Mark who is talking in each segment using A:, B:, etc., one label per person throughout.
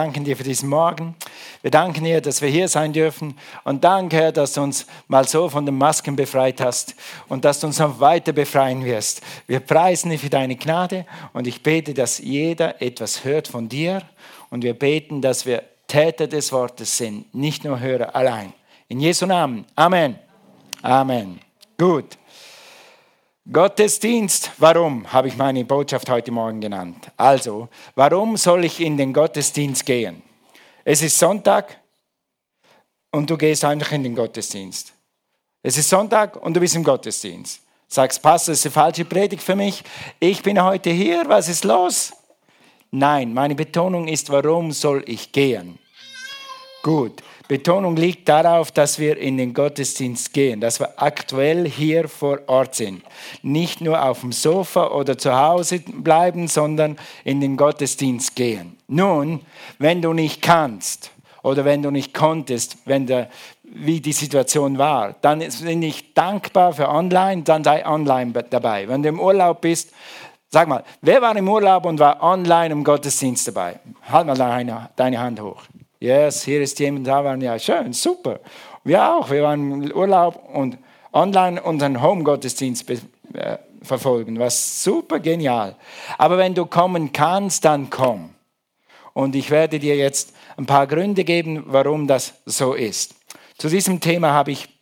A: danken dir für diesen Morgen. Wir danken dir, dass wir hier sein dürfen. Und danke, Herr, dass du uns mal so von den Masken befreit hast und dass du uns noch weiter befreien wirst. Wir preisen dich für deine Gnade und ich bete, dass jeder etwas hört von dir. Und wir beten, dass wir Täter des Wortes sind, nicht nur Hörer allein. In Jesu Namen. Amen. Amen. Gut. Gottesdienst, warum habe ich meine Botschaft heute Morgen genannt? Also, warum soll ich in den Gottesdienst gehen? Es ist Sonntag und du gehst einfach in den Gottesdienst. Es ist Sonntag und du bist im Gottesdienst. Sagst, Pastor, das ist eine falsche Predigt für mich. Ich bin heute hier, was ist los? Nein, meine Betonung ist, warum soll ich gehen? Gut, Betonung liegt darauf, dass wir in den Gottesdienst gehen, dass wir aktuell hier vor Ort sind. Nicht nur auf dem Sofa oder zu Hause bleiben, sondern in den Gottesdienst gehen. Nun, wenn du nicht kannst oder wenn du nicht konntest, wenn der, wie die Situation war, dann bin ich dankbar für online, dann sei online dabei. Wenn du im Urlaub bist, sag mal, wer war im Urlaub und war online im Gottesdienst dabei? Halt mal deine, deine Hand hoch. Yes, hier ist jemand da, waren ja schön, super. Wir auch, wir waren im Urlaub und online unseren Home-Gottesdienst äh, verfolgen, was super genial. Aber wenn du kommen kannst, dann komm. Und ich werde dir jetzt ein paar Gründe geben, warum das so ist. Zu diesem Thema habe ich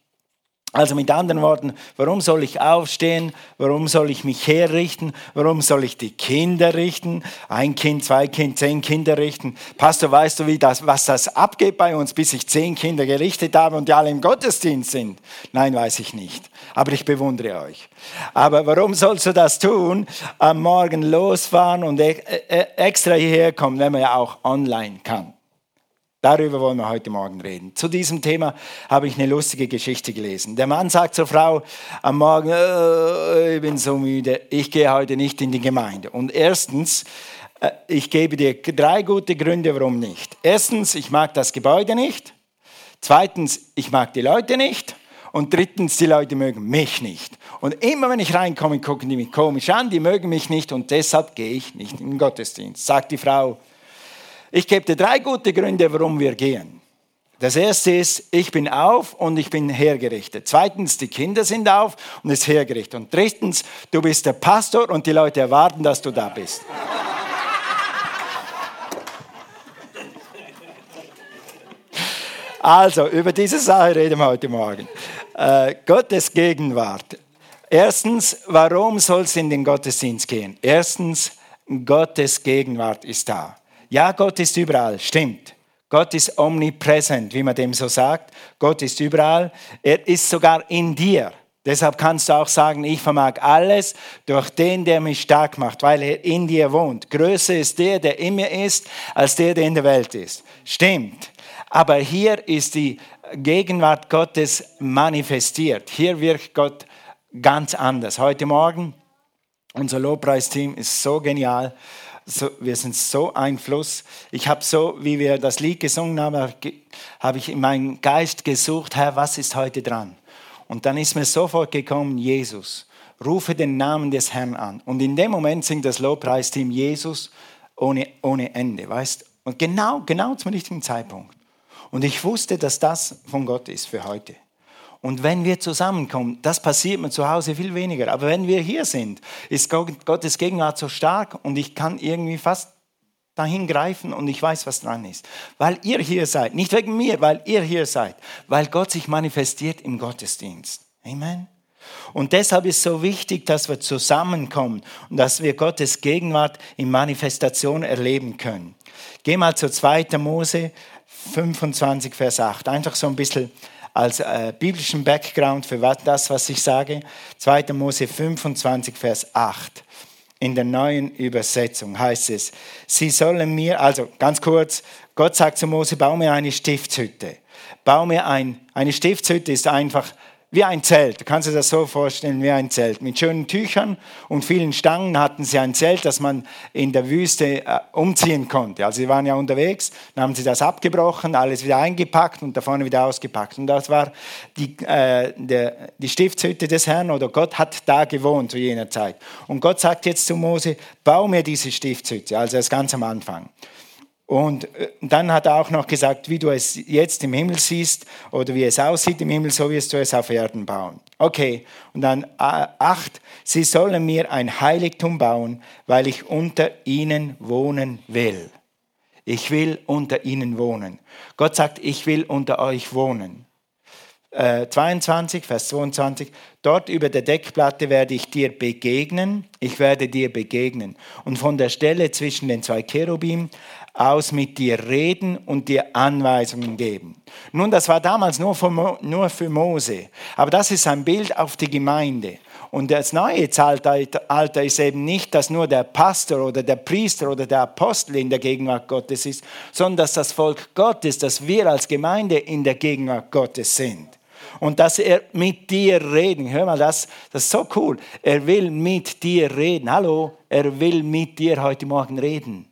A: also mit anderen Worten, warum soll ich aufstehen? Warum soll ich mich herrichten? Warum soll ich die Kinder richten? Ein Kind, zwei Kinder, zehn Kinder richten. Pastor, weißt du, wie das, was das abgeht bei uns, bis ich zehn Kinder gerichtet habe und die alle im Gottesdienst sind? Nein, weiß ich nicht. Aber ich bewundere euch. Aber warum sollst du das tun? Am Morgen losfahren und e-, e-, extra hierher kommen, wenn man ja auch online kann? Darüber wollen wir heute Morgen reden. Zu diesem Thema habe ich eine lustige Geschichte gelesen. Der Mann sagt zur Frau am Morgen, äh, ich bin so müde, ich gehe heute nicht in die Gemeinde. Und erstens, äh, ich gebe dir drei gute Gründe, warum nicht. Erstens, ich mag das Gebäude nicht. Zweitens, ich mag die Leute nicht. Und drittens, die Leute mögen mich nicht. Und immer wenn ich reinkomme, gucken die mich komisch an, die mögen mich nicht und deshalb gehe ich nicht in den Gottesdienst. Sagt die Frau, ich gebe dir drei gute Gründe, warum wir gehen. Das erste ist, ich bin auf und ich bin hergerichtet. Zweitens, die Kinder sind auf und es ist hergerichtet. Und drittens, du bist der Pastor und die Leute erwarten, dass du da bist. Also, über diese Sache reden wir heute Morgen. Äh, Gottes Gegenwart. Erstens, warum soll es in den Gottesdienst gehen? Erstens, Gottes Gegenwart ist da. Ja, Gott ist überall, stimmt. Gott ist omnipräsent, wie man dem so sagt. Gott ist überall. Er ist sogar in dir. Deshalb kannst du auch sagen, ich vermag alles durch den, der mich stark macht, weil er in dir wohnt. Größer ist der, der in mir ist, als der, der in der Welt ist. Stimmt. Aber hier ist die Gegenwart Gottes manifestiert. Hier wirkt Gott ganz anders. Heute Morgen, unser Lobpreisteam ist so genial so, wir sind so ein Fluss. Ich habe so, wie wir das Lied gesungen haben, habe ich in meinem Geist gesucht, Herr, was ist heute dran? Und dann ist mir sofort gekommen, Jesus. Rufe den Namen des Herrn an. Und in dem Moment singt das Lobpreisteam Jesus ohne, ohne Ende, weißt? Und genau, genau zum richtigen Zeitpunkt. Und ich wusste, dass das von Gott ist für heute. Und wenn wir zusammenkommen, das passiert mir zu Hause viel weniger. Aber wenn wir hier sind, ist Gottes Gegenwart so stark und ich kann irgendwie fast dahin greifen und ich weiß, was dran ist. Weil ihr hier seid, nicht wegen mir, weil ihr hier seid, weil Gott sich manifestiert im Gottesdienst. Amen. Und deshalb ist so wichtig, dass wir zusammenkommen und dass wir Gottes Gegenwart in Manifestation erleben können. Geh mal zu 2. Mose 25, Vers 8. Einfach so ein bisschen als äh, biblischen Background für das, was ich sage. 2. Mose 25, Vers 8. In der neuen Übersetzung heißt es, sie sollen mir, also ganz kurz, Gott sagt zu Mose, bau mir eine Stiftshütte. Bau mir ein, eine Stiftshütte ist einfach wie ein Zelt. Du kannst dir das so vorstellen wie ein Zelt. Mit schönen Tüchern und vielen Stangen hatten sie ein Zelt, das man in der Wüste äh, umziehen konnte. Also sie waren ja unterwegs, dann haben sie das abgebrochen, alles wieder eingepackt und da vorne wieder ausgepackt. Und das war die, äh, der, die Stiftshütte des Herrn oder Gott hat da gewohnt zu jener Zeit. Und Gott sagt jetzt zu Mose, bau mir diese Stiftshütte, also das ganz am Anfang. Und äh, dann hat er auch noch gesagt, wie du es jetzt im Himmel siehst oder wie es aussieht im Himmel, so wirst du es auf Erden bauen. Okay, und dann äh, acht, sie sollen mir ein Heiligtum bauen, weil ich unter ihnen wohnen will. Ich will unter ihnen wohnen. Gott sagt, ich will unter euch wohnen. 22, äh, Vers 22, dort über der Deckplatte werde ich dir begegnen, ich werde dir begegnen und von der Stelle zwischen den zwei Cherubim aus mit dir reden und dir Anweisungen geben. Nun, das war damals nur für, nur für Mose, aber das ist ein Bild auf die Gemeinde. Und das neue Zeitalter ist eben nicht, dass nur der Pastor oder der Priester oder der Apostel in der Gegenwart Gottes ist, sondern dass das Volk Gottes, dass wir als Gemeinde in der Gegenwart Gottes sind und dass er mit dir reden. Hör mal, das, das ist so cool. Er will mit dir reden. Hallo, er will mit dir heute Morgen reden.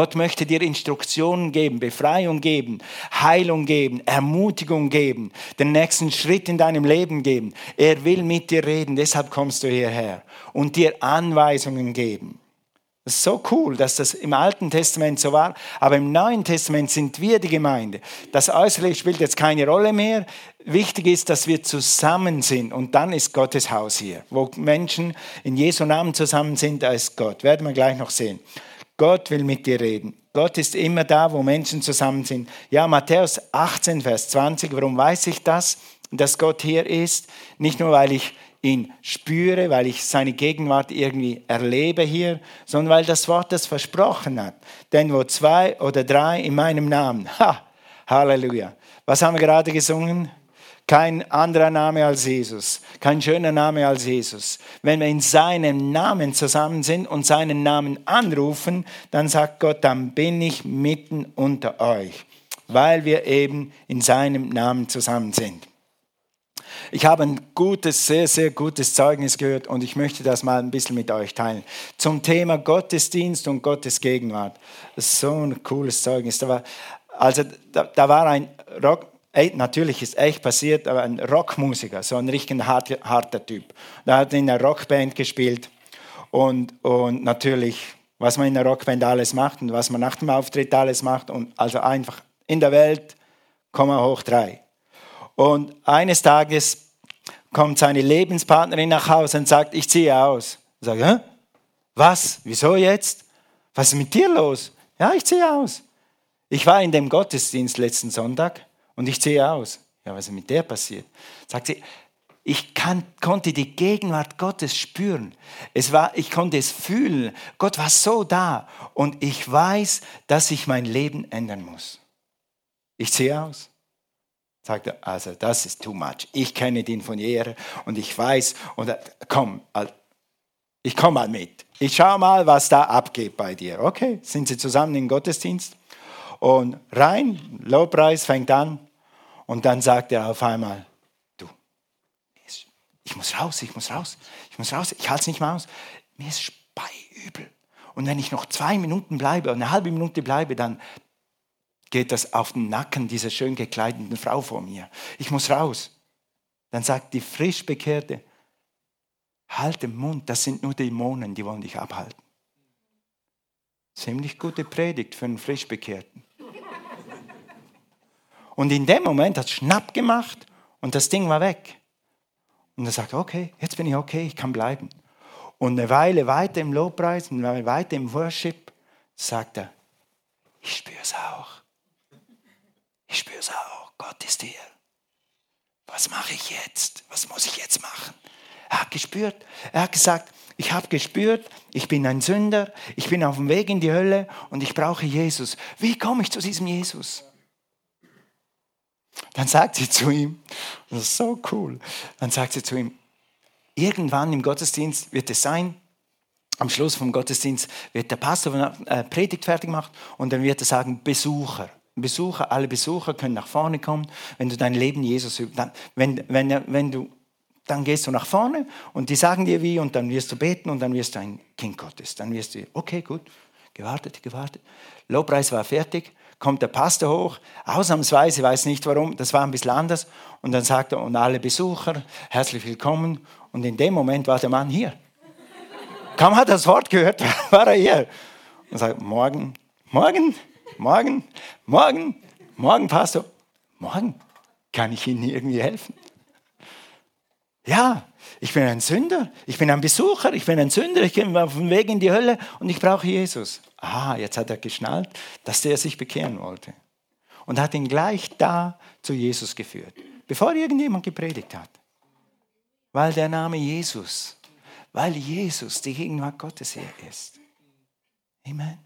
A: Gott möchte dir Instruktionen geben, Befreiung geben, Heilung geben, Ermutigung geben, den nächsten Schritt in deinem Leben geben. Er will mit dir reden, deshalb kommst du hierher und dir Anweisungen geben. Das ist so cool, dass das im Alten Testament so war, aber im Neuen Testament sind wir die Gemeinde. Das Äußerliche spielt jetzt keine Rolle mehr. Wichtig ist, dass wir zusammen sind und dann ist Gottes Haus hier. Wo Menschen in Jesu Namen zusammen sind, da ist Gott. Werden wir gleich noch sehen. Gott will mit dir reden. Gott ist immer da, wo Menschen zusammen sind. Ja, Matthäus 18, Vers 20, warum weiß ich das, dass Gott hier ist? Nicht nur, weil ich ihn spüre, weil ich seine Gegenwart irgendwie erlebe hier, sondern weil das Wort das versprochen hat. Denn wo zwei oder drei in meinem Namen, ha, Halleluja. Was haben wir gerade gesungen? Kein anderer Name als Jesus, kein schöner Name als Jesus. Wenn wir in seinem Namen zusammen sind und seinen Namen anrufen, dann sagt Gott, dann bin ich mitten unter euch, weil wir eben in seinem Namen zusammen sind. Ich habe ein gutes, sehr, sehr gutes Zeugnis gehört und ich möchte das mal ein bisschen mit euch teilen. Zum Thema Gottesdienst und Gottes Gegenwart. So ein cooles Zeugnis. Da war, also da, da war ein Rock, natürlich ist echt passiert, aber ein Rockmusiker, so ein richtig harter, harter Typ. Da hat in einer Rockband gespielt und, und natürlich, was man in einer Rockband alles macht und was man nach dem Auftritt alles macht und also einfach in der Welt, Komma hoch drei. Und eines Tages kommt seine Lebenspartnerin nach Hause und sagt, ich ziehe aus. Ich sage, Hä? was? Wieso jetzt? Was ist mit dir los? Ja, ich ziehe aus. Ich war in dem Gottesdienst letzten Sonntag und ich ziehe aus. Ja, was ist mit der passiert? Sagt sie, ich kann, konnte die Gegenwart Gottes spüren. Es war, ich konnte es fühlen. Gott war so da. Und ich weiß, dass ich mein Leben ändern muss. Ich ziehe aus. Sagt er, also das ist too much. Ich kenne den von jeher und ich weiß, und komm, ich komme mal mit. Ich schaue mal, was da abgeht bei dir. Okay, sind sie zusammen im Gottesdienst? Und rein, Lobpreis fängt an. Und dann sagt er auf einmal, du, ich muss raus, ich muss raus, ich muss raus, ich halte es nicht mehr aus. Mir ist speiübel. Und wenn ich noch zwei Minuten bleibe, eine halbe Minute bleibe, dann geht das auf den Nacken dieser schön gekleideten Frau vor mir. Ich muss raus. Dann sagt die frisch bekehrte, halt den Mund, das sind nur Dämonen, die wollen dich abhalten. Ziemlich gute Predigt für einen frisch bekehrten. Und in dem Moment hat es schnapp gemacht und das Ding war weg. Und er sagt, okay, jetzt bin ich okay, ich kann bleiben. Und eine Weile weiter im Lobpreis, eine Weile weiter im Worship, sagt er, ich spüre es auch. Ich spüre es auch, Gott ist hier. Was mache ich jetzt? Was muss ich jetzt machen? Er hat gespürt, er hat gesagt, ich habe gespürt, ich bin ein Sünder, ich bin auf dem Weg in die Hölle und ich brauche Jesus. Wie komme ich zu diesem Jesus? Dann sagt sie zu ihm, das ist so cool, dann sagt sie zu ihm, irgendwann im Gottesdienst wird es sein, am Schluss vom Gottesdienst wird der Pastor eine äh, Predigt fertig gemacht und dann wird er sagen, Besucher. Besucher, alle Besucher können nach vorne kommen, wenn du dein Leben Jesus, dann, wenn, wenn, wenn du, dann gehst du nach vorne und die sagen dir wie und dann wirst du beten und dann wirst du ein Kind Gottes. Dann wirst du, okay, gut, gewartet, gewartet. Lobpreis war fertig, kommt der Pastor hoch, ausnahmsweise, weiß nicht warum, das war ein bisschen anders und dann sagt er, und alle Besucher, herzlich willkommen und in dem Moment war der Mann hier. Kaum hat er das Wort gehört, war er hier und sagt, morgen, morgen, Morgen, morgen, morgen, Pastor. Morgen, kann ich Ihnen irgendwie helfen? Ja, ich bin ein Sünder, ich bin ein Besucher, ich bin ein Sünder, ich bin auf dem Weg in die Hölle und ich brauche Jesus. Ah, jetzt hat er geschnallt, dass der sich bekehren wollte. Und hat ihn gleich da zu Jesus geführt, bevor irgendjemand gepredigt hat. Weil der Name Jesus, weil Jesus die Gegenwart Gottes hier ist. Amen.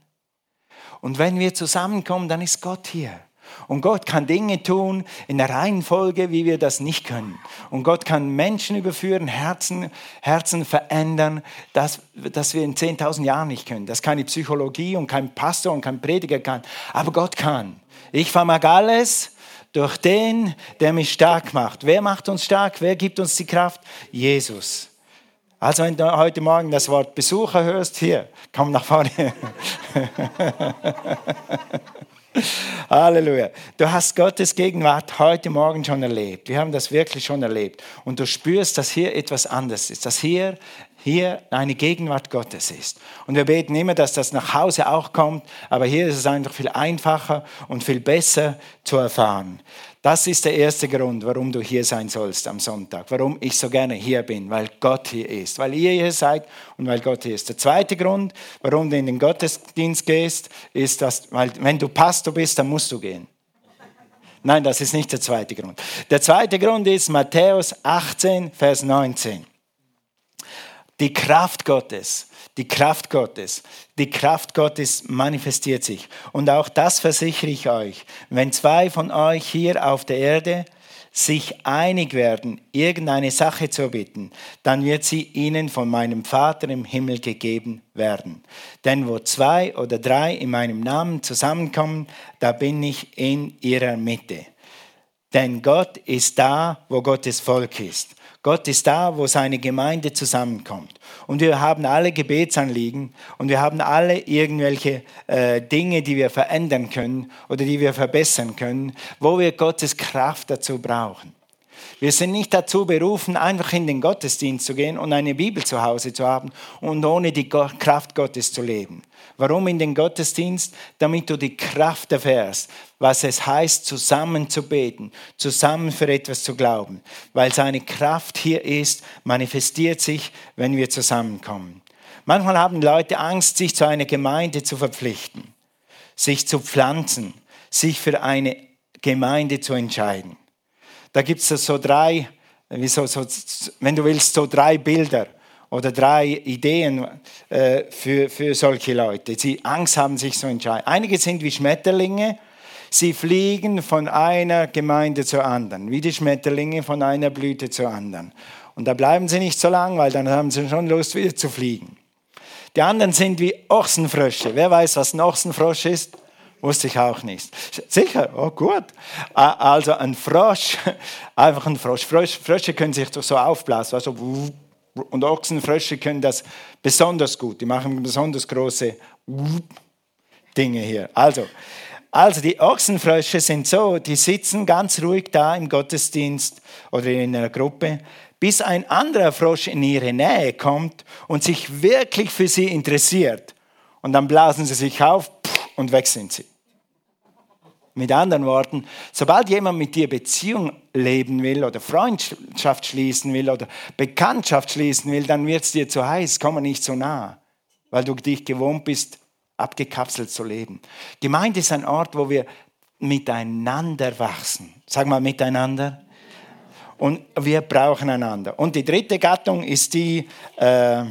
A: Und wenn wir zusammenkommen, dann ist Gott hier. Und Gott kann Dinge tun in der Reihenfolge, wie wir das nicht können. Und Gott kann Menschen überführen, Herzen, Herzen verändern, das, das wir in 10.000 Jahren nicht können. Das keine Psychologie und kein Pastor und kein Prediger kann. Aber Gott kann. Ich vermag alles durch den, der mich stark macht. Wer macht uns stark? Wer gibt uns die Kraft? Jesus. Also wenn du heute Morgen das Wort Besucher hörst, hier, komm nach vorne. Halleluja. Du hast Gottes Gegenwart heute Morgen schon erlebt. Wir haben das wirklich schon erlebt. Und du spürst, dass hier etwas anderes ist, dass hier, hier eine Gegenwart Gottes ist. Und wir beten immer, dass das nach Hause auch kommt, aber hier ist es einfach viel einfacher und viel besser zu erfahren. Das ist der erste Grund, warum du hier sein sollst am Sonntag, warum ich so gerne hier bin, weil Gott hier ist, weil ihr hier seid und weil Gott hier ist. Der zweite Grund, warum du in den Gottesdienst gehst, ist, dass, weil wenn du Pastor bist, dann musst du gehen. Nein, das ist nicht der zweite Grund. Der zweite Grund ist Matthäus 18, Vers 19. Die Kraft Gottes die Kraft Gottes. Die Kraft Gottes manifestiert sich. Und auch das versichere ich euch. Wenn zwei von euch hier auf der Erde sich einig werden, irgendeine Sache zu bitten, dann wird sie ihnen von meinem Vater im Himmel gegeben werden. Denn wo zwei oder drei in meinem Namen zusammenkommen, da bin ich in ihrer Mitte. Denn Gott ist da, wo Gottes Volk ist. Gott ist da, wo seine Gemeinde zusammenkommt. Und wir haben alle Gebetsanliegen und wir haben alle irgendwelche äh, Dinge, die wir verändern können oder die wir verbessern können, wo wir Gottes Kraft dazu brauchen. Wir sind nicht dazu berufen, einfach in den Gottesdienst zu gehen und eine Bibel zu Hause zu haben und ohne die Kraft Gottes zu leben. Warum in den Gottesdienst? Damit du die Kraft erfährst, was es heißt, zusammen zu beten, zusammen für etwas zu glauben. Weil seine Kraft hier ist, manifestiert sich, wenn wir zusammenkommen. Manchmal haben Leute Angst, sich zu einer Gemeinde zu verpflichten, sich zu pflanzen, sich für eine Gemeinde zu entscheiden. Da gibt es so drei, wie so, so, wenn du willst, so drei Bilder oder drei Ideen äh, für, für solche Leute, die Angst haben, sich zu entscheiden. Einige sind wie Schmetterlinge, sie fliegen von einer Gemeinde zur anderen, wie die Schmetterlinge von einer Blüte zur anderen. Und da bleiben sie nicht so lang, weil dann haben sie schon Lust, wieder zu fliegen. Die anderen sind wie Ochsenfrösche. Wer weiß, was ein Ochsenfrosch ist? Wusste ich auch nicht. Sicher, oh gut. Also ein Frosch, einfach ein Frosch. Frösche können sich doch so aufblasen, also und Ochsenfrösche können das besonders gut. Die machen besonders große Dinge hier. Also, also die Ochsenfrösche sind so, die sitzen ganz ruhig da im Gottesdienst oder in einer Gruppe, bis ein anderer Frosch in ihre Nähe kommt und sich wirklich für sie interessiert. Und dann blasen sie sich auf und weg sind sie. Mit anderen Worten, sobald jemand mit dir Beziehung leben will oder Freundschaft schließen will oder Bekanntschaft schließen will, dann wird es dir zu heiß, komm nicht so nah, weil du dich gewohnt bist, abgekapselt zu leben. Gemeinde ist ein Ort, wo wir miteinander wachsen. Sag mal miteinander. Und wir brauchen einander. Und die dritte Gattung ist die, äh,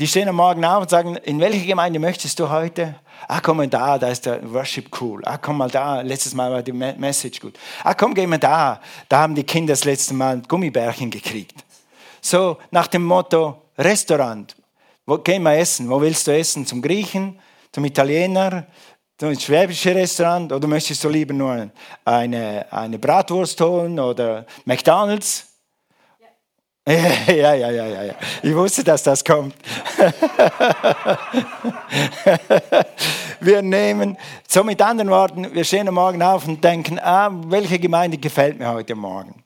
A: die stehen am Morgen auf und sagen, in welche Gemeinde möchtest du heute? Ah, komm mal da, da ist der Worship cool. Ah, komm mal da, letztes Mal war die Message gut. Ah, komm, geh mal da. Da haben die Kinder das letzte Mal Gummibärchen gekriegt. So nach dem Motto Restaurant. Wo gehen wir essen? Wo willst du essen? Zum Griechen, zum Italiener, zum schwäbischen Restaurant oder möchtest du lieber nur eine, eine Bratwurst holen oder McDonald's? Ja, ja, ja, ja, ja. Ich wusste, dass das kommt. wir nehmen, so mit anderen Worten, wir stehen am Morgen auf und denken, ah, welche Gemeinde gefällt mir heute Morgen?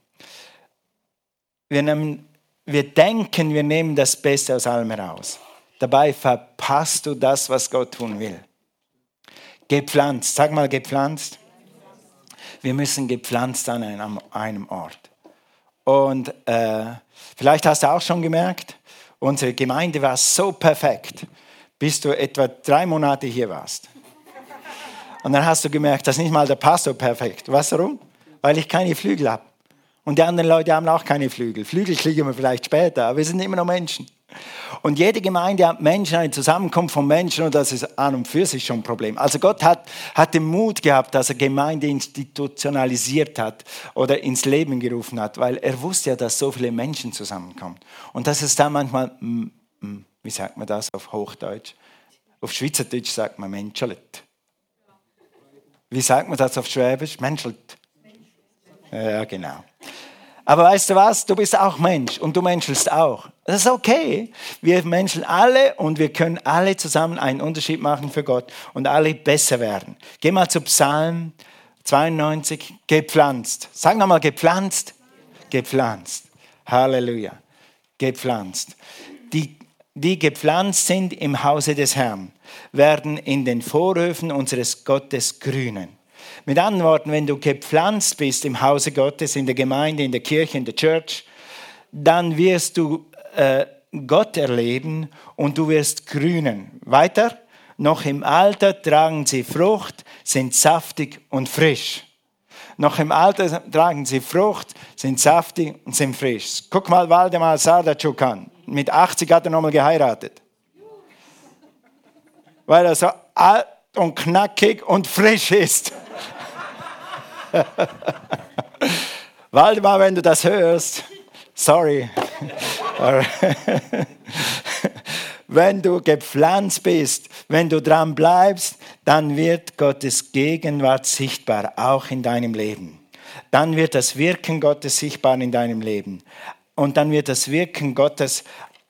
A: Wir, nehmen, wir denken, wir nehmen das Beste aus allem heraus. Dabei verpasst du das, was Gott tun will. Gepflanzt. Sag mal gepflanzt. Wir müssen gepflanzt an einem, einem Ort. Und äh, vielleicht hast du auch schon gemerkt, unsere Gemeinde war so perfekt, bis du etwa drei Monate hier warst. Und dann hast du gemerkt, dass nicht mal der Pastor perfekt. Weißt du warum? Weil ich keine Flügel habe. Und die anderen Leute haben auch keine Flügel. Flügel kriegen wir vielleicht später, aber wir sind immer noch Menschen. Und jede Gemeinde hat Menschen, eine Zusammenkunft von Menschen und das ist an und für sich schon ein Problem. Also Gott hat, hat den Mut gehabt, dass er Gemeinde institutionalisiert hat oder ins Leben gerufen hat, weil er wusste ja, dass so viele Menschen zusammenkommen. Und dass es da manchmal, mm, mm, wie sagt man das auf Hochdeutsch? Auf Schweizerdeutsch sagt man menschelt. Wie sagt man das auf Schwäbisch? Menschelt. Ja, genau. Aber weißt du was? Du bist auch Mensch und du menschelst auch. Das ist okay. Wir menscheln alle und wir können alle zusammen einen Unterschied machen für Gott und alle besser werden. Geh mal zu Psalm 92, gepflanzt. Sag nochmal, gepflanzt. Gepflanzt. Halleluja. Gepflanzt. Die, die gepflanzt sind im Hause des Herrn, werden in den Vorhöfen unseres Gottes grünen. Mit anderen Worten, wenn du gepflanzt bist im Hause Gottes, in der Gemeinde, in der Kirche, in der Church, dann wirst du äh, Gott erleben und du wirst grünen. Weiter, noch im Alter tragen sie Frucht, sind saftig und frisch. Noch im Alter tragen sie Frucht, sind saftig und sind frisch. Guck mal Waldemar Sardatschuk an. Mit 80 hat er nochmal geheiratet. Weil er so alt und knackig und frisch ist. Waldemar, wenn du das hörst, sorry. wenn du gepflanzt bist, wenn du dran bleibst, dann wird Gottes Gegenwart sichtbar, auch in deinem Leben. Dann wird das Wirken Gottes sichtbar in deinem Leben. Und dann wird das Wirken Gottes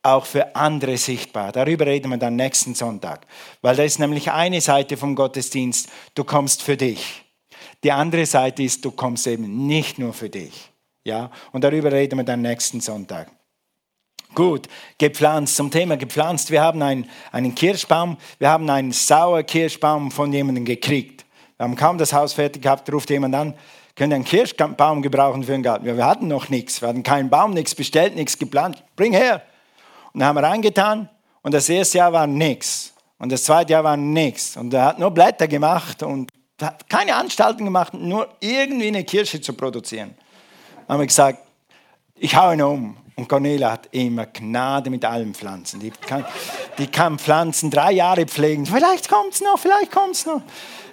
A: auch für andere sichtbar. Darüber reden wir dann nächsten Sonntag. Weil da ist nämlich eine Seite vom Gottesdienst, du kommst für dich. Die andere Seite ist, du kommst eben nicht nur für dich. Ja? Und darüber reden wir dann nächsten Sonntag. Gut, gepflanzt, zum Thema gepflanzt. Wir haben einen, einen Kirschbaum, wir haben einen Sauerkirschbaum von jemandem gekriegt. Wir haben kaum das Haus fertig gehabt, ruft jemand an, können einen Kirschbaum gebrauchen für den Garten. Wir hatten noch nichts, wir hatten keinen Baum, nichts bestellt, nichts geplant. Bring her. Und dann haben wir reingetan und das erste Jahr war nichts. Und das zweite Jahr war nichts. Und er hat nur Blätter gemacht und hat keine Anstalten gemacht, nur irgendwie eine Kirche zu produzieren. Dann haben wir gesagt, ich hau ihn um. Und Cornelia hat immer Gnade mit allen Pflanzen. Die kann, die kann Pflanzen drei Jahre pflegen. Vielleicht kommt es noch, vielleicht kommt es noch.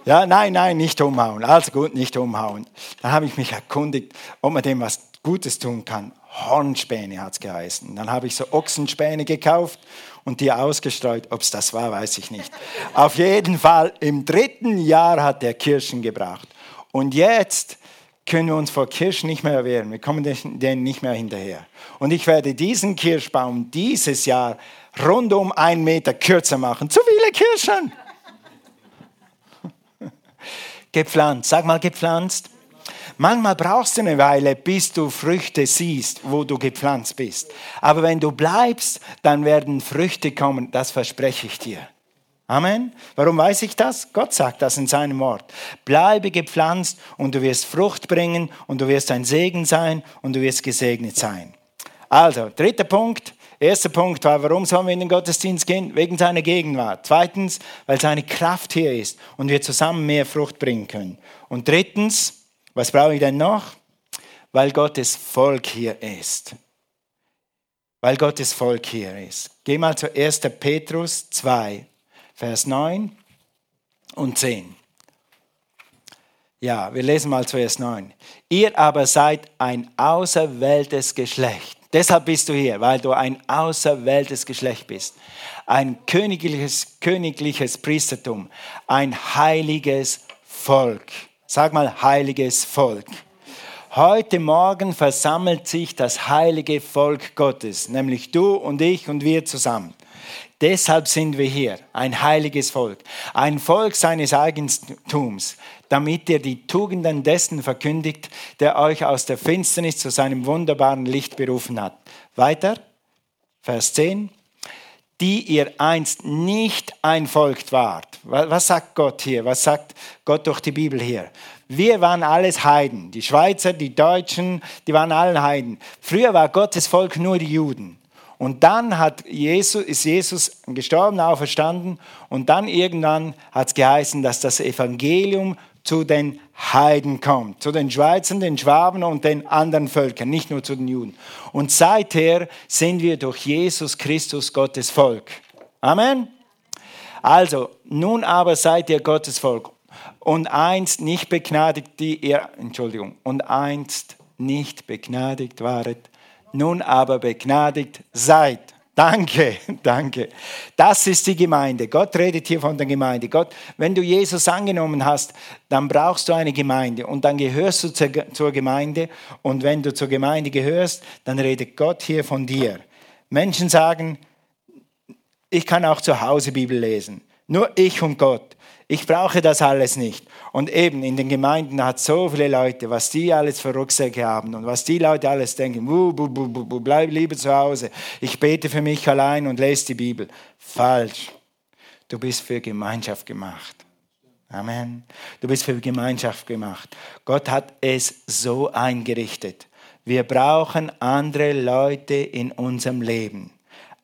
A: Ja, nein, nein, nicht umhauen. Also gut, nicht umhauen. Dann habe ich mich erkundigt, ob man dem was Gutes tun kann. Hornspäne hat es geheißen. Dann habe ich so Ochsenspäne gekauft und die ausgestreut. Ob es das war, weiß ich nicht. Auf jeden Fall, im dritten Jahr hat er Kirschen gebracht. Und jetzt können wir uns vor Kirschen nicht mehr wehren. Wir kommen denen nicht mehr hinterher. Und ich werde diesen Kirschbaum dieses Jahr rund um einen Meter kürzer machen. Zu viele Kirschen! gepflanzt. Sag mal gepflanzt. Manchmal brauchst du eine Weile, bis du Früchte siehst, wo du gepflanzt bist. Aber wenn du bleibst, dann werden Früchte kommen, das verspreche ich dir. Amen. Warum weiß ich das? Gott sagt das in seinem Wort. Bleibe gepflanzt und du wirst Frucht bringen und du wirst ein Segen sein und du wirst gesegnet sein. Also, dritter Punkt. Erster Punkt war, warum sollen wir in den Gottesdienst gehen? Wegen seiner Gegenwart. Zweitens, weil seine Kraft hier ist und wir zusammen mehr Frucht bringen können. Und drittens, was brauche ich denn noch? Weil Gottes Volk hier ist. Weil Gottes Volk hier ist. Geh mal zu 1. Petrus 2, Vers 9 und 10. Ja, wir lesen mal zuerst 9. Ihr aber seid ein auserwähltes Geschlecht. Deshalb bist du hier, weil du ein auserwähltes Geschlecht bist. Ein königliches, königliches Priestertum. Ein heiliges Volk Sag mal, heiliges Volk. Heute Morgen versammelt sich das heilige Volk Gottes, nämlich du und ich und wir zusammen. Deshalb sind wir hier, ein heiliges Volk, ein Volk seines Eigentums, damit ihr die Tugenden dessen verkündigt, der euch aus der Finsternis zu seinem wunderbaren Licht berufen hat. Weiter, Vers 10. die ihr einst nicht ein Volk wart. Was sagt Gott hier? Was sagt Gott durch die Bibel hier? Wir waren alles Heiden. Die Schweizer, die Deutschen, die waren alle Heiden. Früher war Gottes Volk nur die Juden. Und dann hat Jesus, ist Jesus gestorben, auferstanden. Und dann irgendwann hat es geheißen, dass das Evangelium zu den Heiden kommt, zu den Schweizern, den Schwaben und den anderen Völkern, nicht nur zu den Juden. Und seither sind wir durch Jesus Christus Gottes Volk. Amen. Also, nun aber seid ihr Gottes Volk und einst nicht begnadigt, die ihr, Entschuldigung, und einst nicht begnadigt waret, nun aber begnadigt seid. Danke, danke. Das ist die Gemeinde. Gott redet hier von der Gemeinde. Gott, wenn du Jesus angenommen hast, dann brauchst du eine Gemeinde und dann gehörst du zur Gemeinde und wenn du zur Gemeinde gehörst, dann redet Gott hier von dir. Menschen sagen, ich kann auch zu Hause Bibel lesen. Nur ich und Gott. Ich brauche das alles nicht. Und eben in den Gemeinden hat so viele Leute, was die alles für Rucksäcke haben und was die Leute alles denken, buh, buh, buh, buh, bleib lieber zu Hause. Ich bete für mich allein und lese die Bibel. Falsch. Du bist für Gemeinschaft gemacht. Amen. Du bist für Gemeinschaft gemacht. Gott hat es so eingerichtet. Wir brauchen andere Leute in unserem Leben.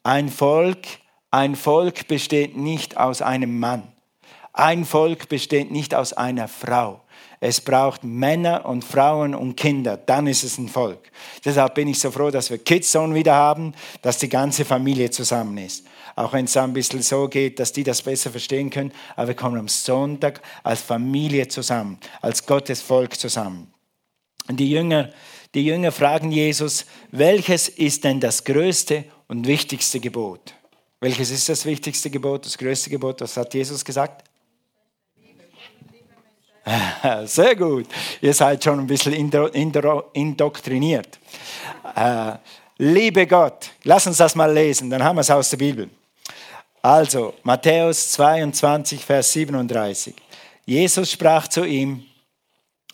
A: Ein Volk, ein Volk besteht nicht aus einem Mann. Ein Volk besteht nicht aus einer Frau. Es braucht Männer und Frauen und Kinder, dann ist es ein Volk. Deshalb bin ich so froh, dass wir Kids Zone wieder haben, dass die ganze Familie zusammen ist. Auch wenn es ein bisschen so geht, dass die das besser verstehen können, aber wir kommen am Sonntag als Familie zusammen, als Gottes Volk zusammen. Und die Jünger, die Jünger fragen Jesus, welches ist denn das größte und wichtigste Gebot? Welches ist das wichtigste Gebot, das größte Gebot? Was hat Jesus gesagt? Sehr gut. Ihr seid schon ein bisschen indoktriniert. Äh, liebe Gott, lass uns das mal lesen, dann haben wir es aus der Bibel. Also, Matthäus 22, Vers 37. Jesus sprach zu ihm,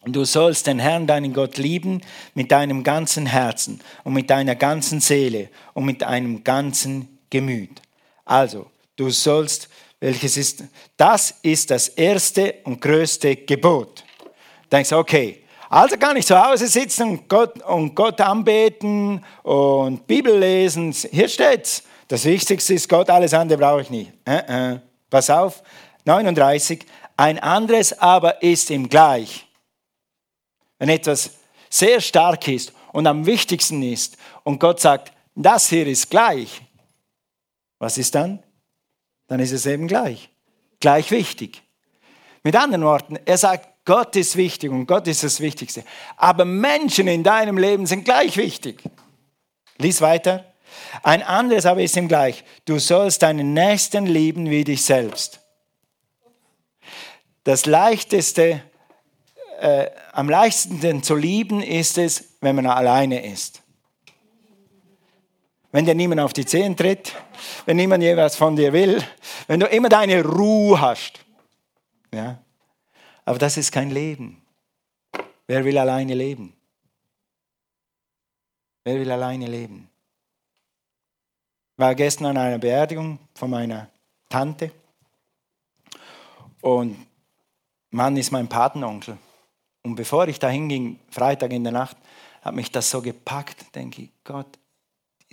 A: Du sollst den Herrn, deinen Gott, lieben mit deinem ganzen Herzen und mit deiner ganzen Seele und mit deinem ganzen Gemüt. Also, du sollst welches ist, das ist das erste und größte Gebot. Denkst, okay, also kann ich zu Hause sitzen und Gott, und Gott anbeten und Bibel lesen. Hier steht's. Das Wichtigste ist Gott, alles andere brauche ich nicht. Äh, äh. Pass auf, 39. Ein anderes aber ist ihm gleich. Wenn etwas sehr stark ist und am wichtigsten ist und Gott sagt, das hier ist gleich, was ist dann? Dann ist es eben gleich. Gleich wichtig. Mit anderen Worten, er sagt, Gott ist wichtig und Gott ist das Wichtigste. Aber Menschen in deinem Leben sind gleich wichtig. Lies weiter. Ein anderes aber ist ihm gleich. Du sollst deinen Nächsten lieben wie dich selbst. Das leichteste, äh, am leichtesten zu lieben ist es, wenn man alleine ist wenn dir niemand auf die Zehen tritt, wenn niemand jeweils von dir will, wenn du immer deine Ruhe hast. Ja? Aber das ist kein Leben. Wer will alleine leben? Wer will alleine leben? Ich war gestern an einer Beerdigung von meiner Tante und Mann ist mein Patenonkel. Und bevor ich da hinging, Freitag in der Nacht, hat mich das so gepackt, denke ich, Gott,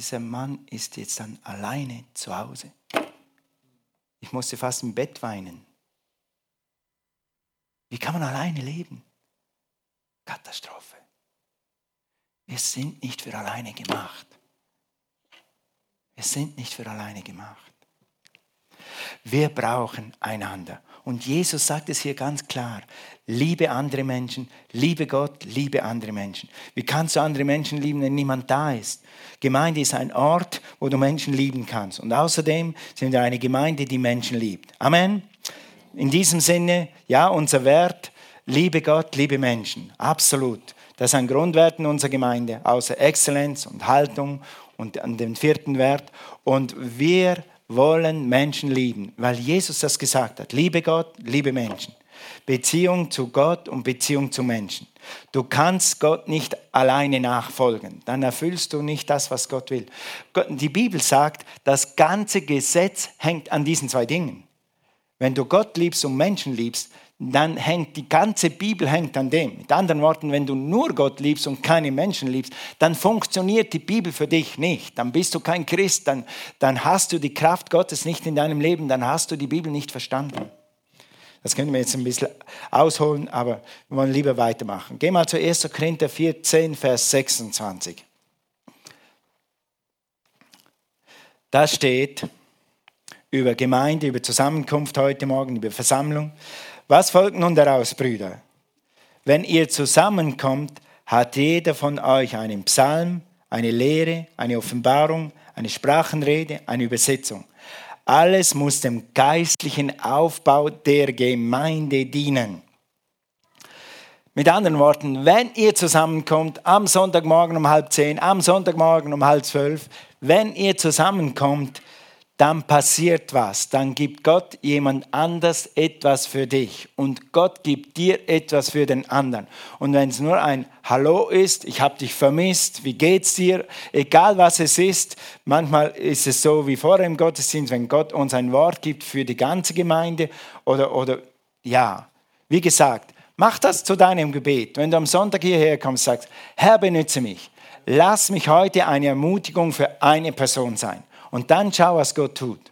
A: dieser Mann ist jetzt dann alleine zu Hause. Ich musste fast im Bett weinen. Wie kann man alleine leben? Katastrophe. Wir sind nicht für alleine gemacht. Wir sind nicht für alleine gemacht. Wir brauchen einander. Und Jesus sagt es hier ganz klar. Liebe andere Menschen, liebe Gott, liebe andere Menschen. Wie kannst du andere Menschen lieben, wenn niemand da ist? Gemeinde ist ein Ort, wo du Menschen lieben kannst. Und außerdem sind wir eine Gemeinde, die Menschen liebt. Amen. In diesem Sinne, ja, unser Wert, liebe Gott, liebe Menschen. Absolut. Das ist ein Grundwert in unserer Gemeinde, außer Exzellenz und Haltung und an den vierten Wert. Und wir wollen Menschen lieben, weil Jesus das gesagt hat. Liebe Gott, liebe Menschen. Beziehung zu Gott und Beziehung zu Menschen. Du kannst Gott nicht alleine nachfolgen. Dann erfüllst du nicht das, was Gott will. Die Bibel sagt, das ganze Gesetz hängt an diesen zwei Dingen. Wenn du Gott liebst und Menschen liebst, dann hängt die ganze Bibel hängt an dem. Mit anderen Worten, wenn du nur Gott liebst und keine Menschen liebst, dann funktioniert die Bibel für dich nicht. Dann bist du kein Christ, dann, dann hast du die Kraft Gottes nicht in deinem Leben, dann hast du die Bibel nicht verstanden. Das können wir jetzt ein bisschen ausholen, aber wir wollen lieber weitermachen. Geh mal zu 1. Korinther 14, Vers 26. Da steht über Gemeinde, über Zusammenkunft heute Morgen, über Versammlung. Was folgt nun daraus, Brüder? Wenn ihr zusammenkommt, hat jeder von euch einen Psalm, eine Lehre, eine Offenbarung, eine Sprachenrede, eine Übersetzung. Alles muss dem geistlichen Aufbau der Gemeinde dienen. Mit anderen Worten, wenn ihr zusammenkommt am Sonntagmorgen um halb zehn, am Sonntagmorgen um halb zwölf, wenn ihr zusammenkommt, dann passiert was. Dann gibt Gott jemand anders etwas für dich und Gott gibt dir etwas für den anderen. Und wenn es nur ein Hallo ist, ich habe dich vermisst, wie geht's dir? Egal was es ist, manchmal ist es so wie vorher im Gottesdienst, wenn Gott uns ein Wort gibt für die ganze Gemeinde oder oder ja, wie gesagt, mach das zu deinem Gebet. Wenn du am Sonntag hierher kommst, sagst, Herr, benütze mich. Lass mich heute eine Ermutigung für eine Person sein. Und dann schau, was Gott tut.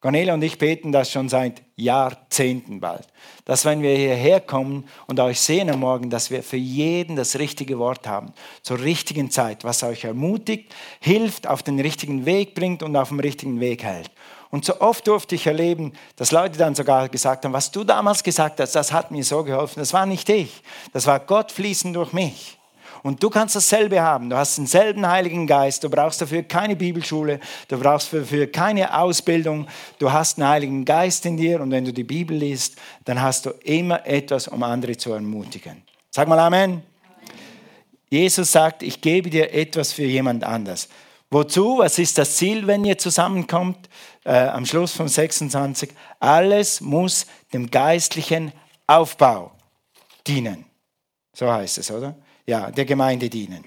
A: Cornelia und ich beten das schon seit Jahrzehnten bald. Dass wenn wir hierher kommen und euch sehen am Morgen, dass wir für jeden das richtige Wort haben, zur richtigen Zeit, was euch ermutigt, hilft, auf den richtigen Weg bringt und auf dem richtigen Weg hält. Und so oft durfte ich erleben, dass Leute dann sogar gesagt haben, was du damals gesagt hast, das hat mir so geholfen. Das war nicht ich, das war Gott fließend durch mich. Und du kannst dasselbe haben. Du hast denselben Heiligen Geist. Du brauchst dafür keine Bibelschule. Du brauchst dafür keine Ausbildung. Du hast einen Heiligen Geist in dir. Und wenn du die Bibel liest, dann hast du immer etwas, um andere zu ermutigen. Sag mal Amen. Jesus sagt, ich gebe dir etwas für jemand anders. Wozu? Was ist das Ziel, wenn ihr zusammenkommt? Äh, am Schluss von 26. Alles muss dem geistlichen Aufbau dienen. So heißt es, oder? Ja, der Gemeinde dienen.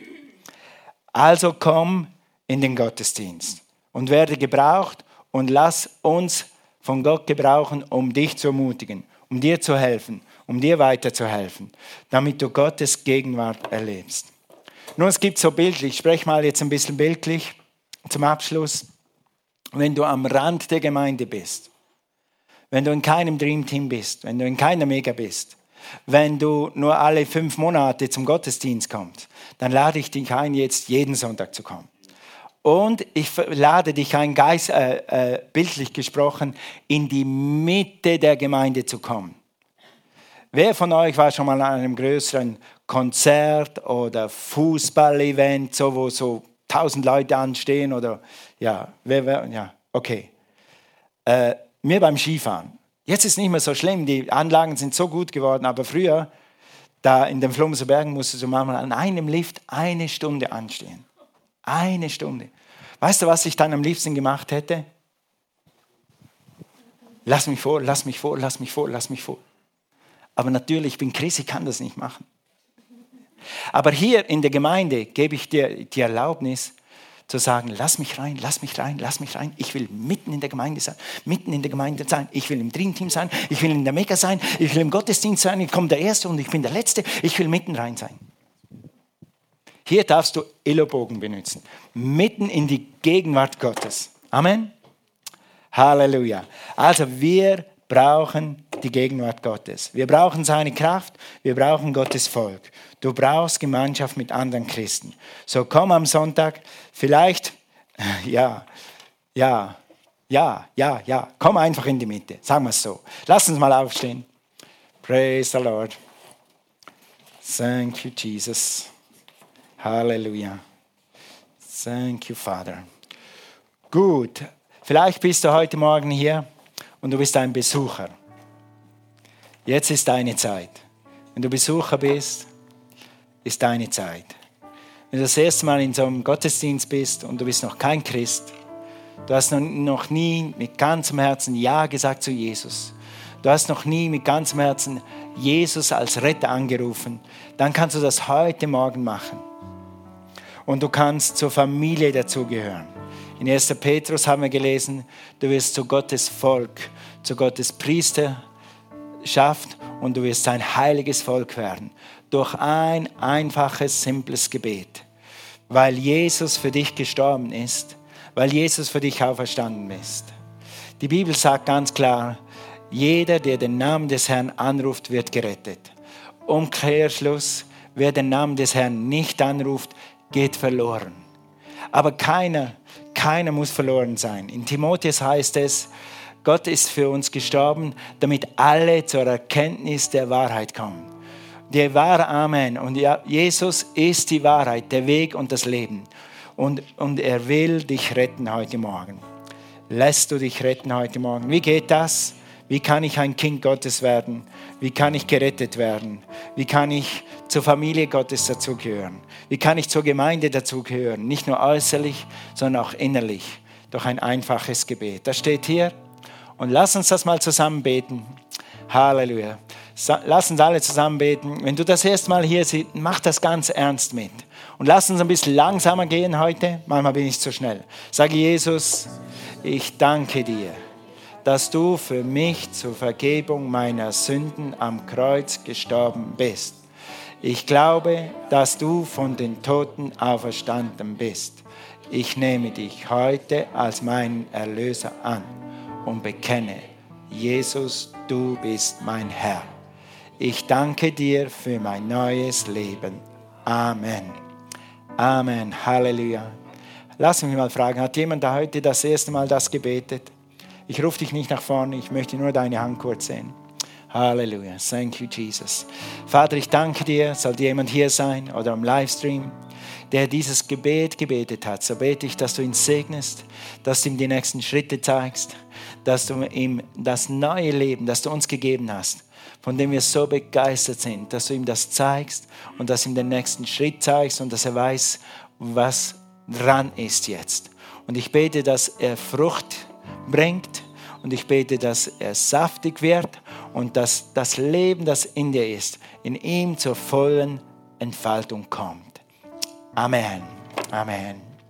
A: Also komm in den Gottesdienst und werde gebraucht und lass uns von Gott gebrauchen, um dich zu ermutigen, um dir zu helfen, um dir weiterzuhelfen, damit du Gottes Gegenwart erlebst. Nun, es gibt so bildlich, ich spreche mal jetzt ein bisschen bildlich zum Abschluss, wenn du am Rand der Gemeinde bist, wenn du in keinem Dreamteam bist, wenn du in keiner Mega bist, wenn du nur alle fünf Monate zum Gottesdienst kommst, dann lade ich dich ein, jetzt jeden Sonntag zu kommen. Und ich lade dich ein, Geist, äh, äh, bildlich gesprochen, in die Mitte der Gemeinde zu kommen. Wer von euch war schon mal an einem größeren Konzert oder Fußballevent, so wo so tausend Leute anstehen oder ja, wer, wer ja, okay. Äh, mir beim Skifahren. Jetzt ist es nicht mehr so schlimm, die Anlagen sind so gut geworden, aber früher, da in den Flumser Bergen, musstest du manchmal an einem Lift eine Stunde anstehen. Eine Stunde. Weißt du, was ich dann am liebsten gemacht hätte? Lass mich vor, lass mich vor, lass mich vor, lass mich vor. Aber natürlich, ich bin Christ, ich kann das nicht machen. Aber hier in der Gemeinde gebe ich dir die Erlaubnis, zu sagen, lass mich rein, lass mich rein, lass mich rein. Ich will mitten in der Gemeinde sein, mitten in der Gemeinde sein. Ich will im Dreamteam sein, ich will in der Mega sein, ich will im Gottesdienst sein. Ich komme der Erste und ich bin der Letzte. Ich will mitten rein sein. Hier darfst du Ellenbogen benutzen, mitten in die Gegenwart Gottes. Amen. Halleluja. Also wir brauchen die Gegenwart Gottes. Wir brauchen seine Kraft, wir brauchen Gottes Volk. Du brauchst Gemeinschaft mit anderen Christen. So komm am Sonntag, vielleicht, ja, ja, ja, ja, ja, komm einfach in die Mitte, sagen wir es so. Lass uns mal aufstehen. Praise the Lord. Thank you, Jesus. Halleluja. Thank you, Father. Gut, vielleicht bist du heute Morgen hier und du bist ein Besucher. Jetzt ist deine Zeit. Wenn du Besucher bist, ist deine Zeit. Wenn du das erste Mal in so einem Gottesdienst bist und du bist noch kein Christ, du hast noch nie mit ganzem Herzen Ja gesagt zu Jesus. Du hast noch nie mit ganzem Herzen Jesus als Retter angerufen, dann kannst du das heute Morgen machen. Und du kannst zur Familie dazugehören. In 1. Petrus haben wir gelesen, du wirst zu Gottes Volk, zu Gottes Priesterschaft und du wirst ein heiliges Volk werden. Durch ein einfaches, simples Gebet. Weil Jesus für dich gestorben ist, weil Jesus für dich auferstanden ist. Die Bibel sagt ganz klar, jeder, der den Namen des Herrn anruft, wird gerettet. Umkehrschluss, wer den Namen des Herrn nicht anruft, geht verloren. Aber keiner, keiner muss verloren sein. In Timotheus heißt es, Gott ist für uns gestorben, damit alle zur Erkenntnis der Wahrheit kommen. Die wahre Amen. Und Jesus ist die Wahrheit, der Weg und das Leben. Und, und er will dich retten heute Morgen. Lässt du dich retten heute Morgen? Wie geht das? Wie kann ich ein Kind Gottes werden? Wie kann ich gerettet werden? Wie kann ich zur Familie Gottes dazugehören? Wie kann ich zur Gemeinde dazugehören? Nicht nur äußerlich, sondern auch innerlich. Durch ein einfaches Gebet. Das steht hier. Und lass uns das mal zusammen beten. Halleluja. Lass uns alle zusammen beten. Wenn du das erste Mal hier siehst, mach das ganz ernst mit. Und lass uns ein bisschen langsamer gehen heute. Manchmal bin ich zu schnell. Sage Jesus, ich danke dir dass du für mich zur Vergebung meiner Sünden am Kreuz gestorben bist. Ich glaube, dass du von den Toten auferstanden bist. Ich nehme dich heute als meinen Erlöser an und bekenne, Jesus, du bist mein Herr. Ich danke dir für mein neues Leben. Amen. Amen. Halleluja. Lass mich mal fragen, hat jemand da heute das erste Mal das gebetet? Ich rufe dich nicht nach vorne, ich möchte nur deine Hand kurz sehen. Halleluja. Thank you, Jesus. Vater, ich danke dir. Soll jemand hier sein oder am Livestream, der dieses Gebet gebetet hat, so bete ich, dass du ihn segnest, dass du ihm die nächsten Schritte zeigst, dass du ihm das neue Leben, das du uns gegeben hast, von dem wir so begeistert sind, dass du ihm das zeigst und dass ihm den nächsten Schritt zeigst und dass er weiß, was dran ist jetzt. Und ich bete, dass er Frucht bringt. Und ich bete, dass er saftig wird und dass das Leben, das in dir ist, in ihm zur vollen Entfaltung kommt. Amen. Amen.